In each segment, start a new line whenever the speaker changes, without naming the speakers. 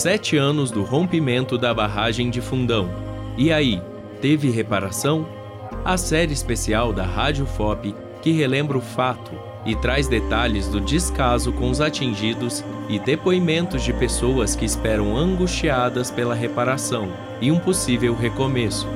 sete anos do rompimento da barragem de Fundão. E aí, teve reparação? A série especial da Rádio FOP que relembra o fato e traz detalhes do descaso com os atingidos e depoimentos de pessoas que esperam angustiadas pela reparação e um possível recomeço.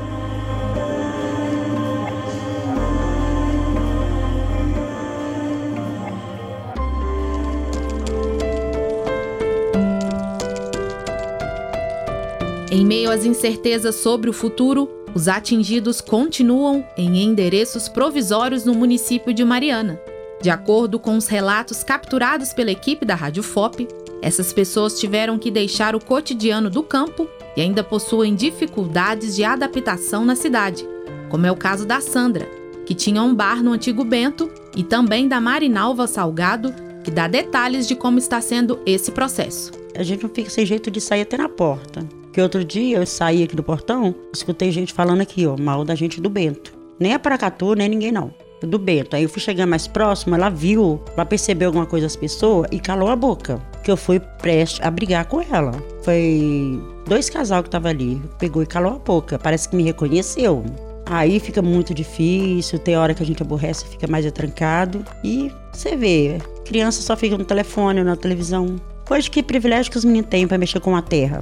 Em meio às incertezas sobre o futuro, os atingidos continuam em endereços provisórios no município de Mariana. De acordo com os relatos capturados pela equipe da Rádio FOP, essas pessoas tiveram que deixar o cotidiano do campo e ainda possuem dificuldades de adaptação na cidade, como é o caso da Sandra, que tinha um bar no Antigo Bento, e também da Marinalva Salgado, que dá detalhes de como está sendo esse processo.
A gente não fica sem jeito de sair até na porta. Que outro dia eu saí aqui do portão, escutei gente falando aqui, ó, mal da gente do Bento. Nem a Paracatu, nem ninguém não. Do Bento. Aí eu fui chegando mais próximo, ela viu, ela percebeu alguma coisa das pessoas e calou a boca. Que eu fui prestes a brigar com ela. Foi dois casal que tava ali. Pegou e calou a boca. Parece que me reconheceu. Aí fica muito difícil, tem hora que a gente aborrece, fica mais atrancado. E você vê, criança só fica no telefone ou na televisão. Hoje que privilégio que os meninos têm para mexer com a terra?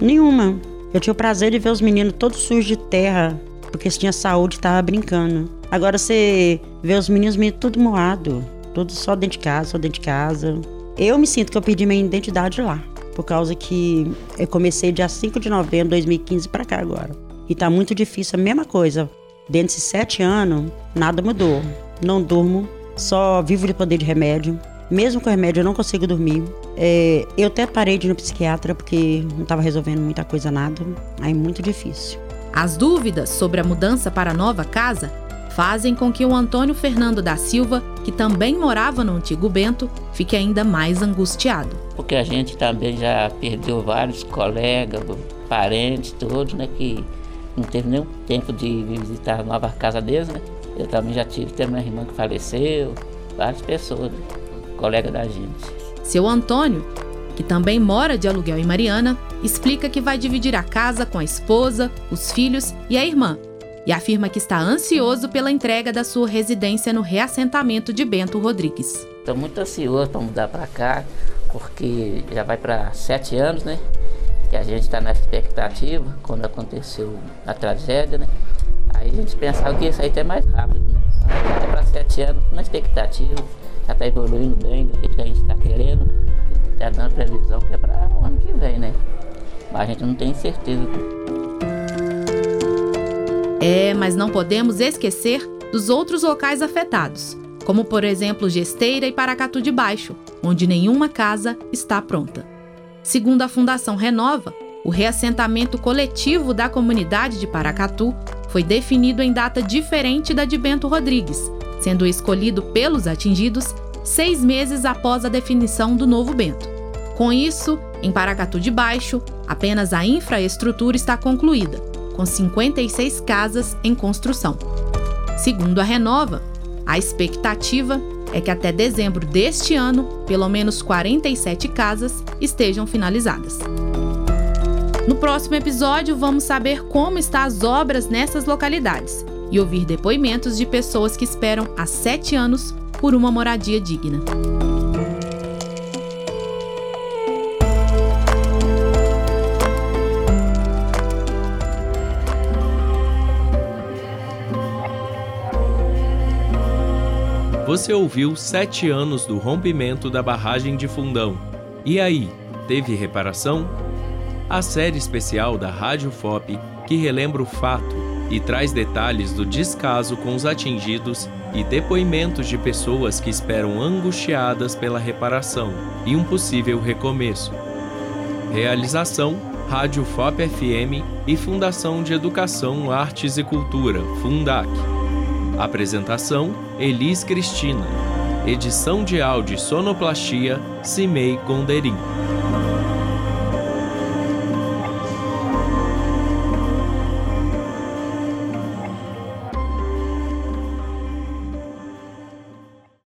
Nenhuma. Eu tinha o prazer de ver os meninos todos sujos de terra, porque se tinha saúde tava brincando. Agora você vê os meninos meio tudo moado, tudo só dentro de casa, só dentro de casa. Eu me sinto que eu perdi minha identidade lá, por causa que eu comecei dia 5 de novembro de 2015 para cá agora. E tá muito difícil, a mesma coisa. Dentro desses sete anos, nada mudou. Não durmo, só vivo de poder de remédio. Mesmo com remédio, eu não consigo dormir. É, eu até parei de ir no psiquiatra porque não estava resolvendo muita coisa, nada. Aí muito difícil.
As dúvidas sobre a mudança para a nova casa fazem com que o Antônio Fernando da Silva, que também morava no antigo Bento, fique ainda mais angustiado.
Porque a gente também já perdeu vários colegas, parentes, todos, né, que não teve nenhum tempo de visitar a nova casa deles, né? Eu também já tive, tem minha irmã que faleceu, várias pessoas, né? Colega da gente.
Seu Antônio, que também mora de aluguel em Mariana, explica que vai dividir a casa com a esposa, os filhos e a irmã, e afirma que está ansioso pela entrega da sua residência no reassentamento de Bento Rodrigues.
Estou muito ansioso para mudar para cá, porque já vai para sete anos, né? Que a gente está na expectativa quando aconteceu a tragédia, né? Aí a gente pensava que ia sair até mais rápido, né? Até para sete anos, na expectativa já está evoluindo bem do jeito que a gente está querendo? Está dando previsão que é para o ano que vem, né? Mas a gente não tem certeza.
É, mas não podemos esquecer dos outros locais afetados, como por exemplo Gesteira e Paracatu de Baixo, onde nenhuma casa está pronta. Segundo a Fundação Renova, o reassentamento coletivo da comunidade de Paracatu foi definido em data diferente da de Bento Rodrigues, sendo escolhido pelos atingidos seis meses após a definição do novo Bento. Com isso, em Paracatu de Baixo, apenas a infraestrutura está concluída, com 56 casas em construção. Segundo a Renova, a expectativa é que até dezembro deste ano, pelo menos 47 casas estejam finalizadas. No próximo episódio, vamos saber como estão as obras nessas localidades e ouvir depoimentos de pessoas que esperam há sete anos por uma moradia digna.
Você ouviu sete anos do rompimento da barragem de Fundão. E aí, teve reparação? A série especial da Rádio FOP que relembra o fato e traz detalhes do descaso com os atingidos e depoimentos de pessoas que esperam angustiadas pela reparação e um possível recomeço. Realização: Rádio FOP FM e Fundação de Educação, Artes e Cultura, Fundac. Apresentação: Elis Cristina. Edição de áudio e sonoplastia: Cimei Gonderim.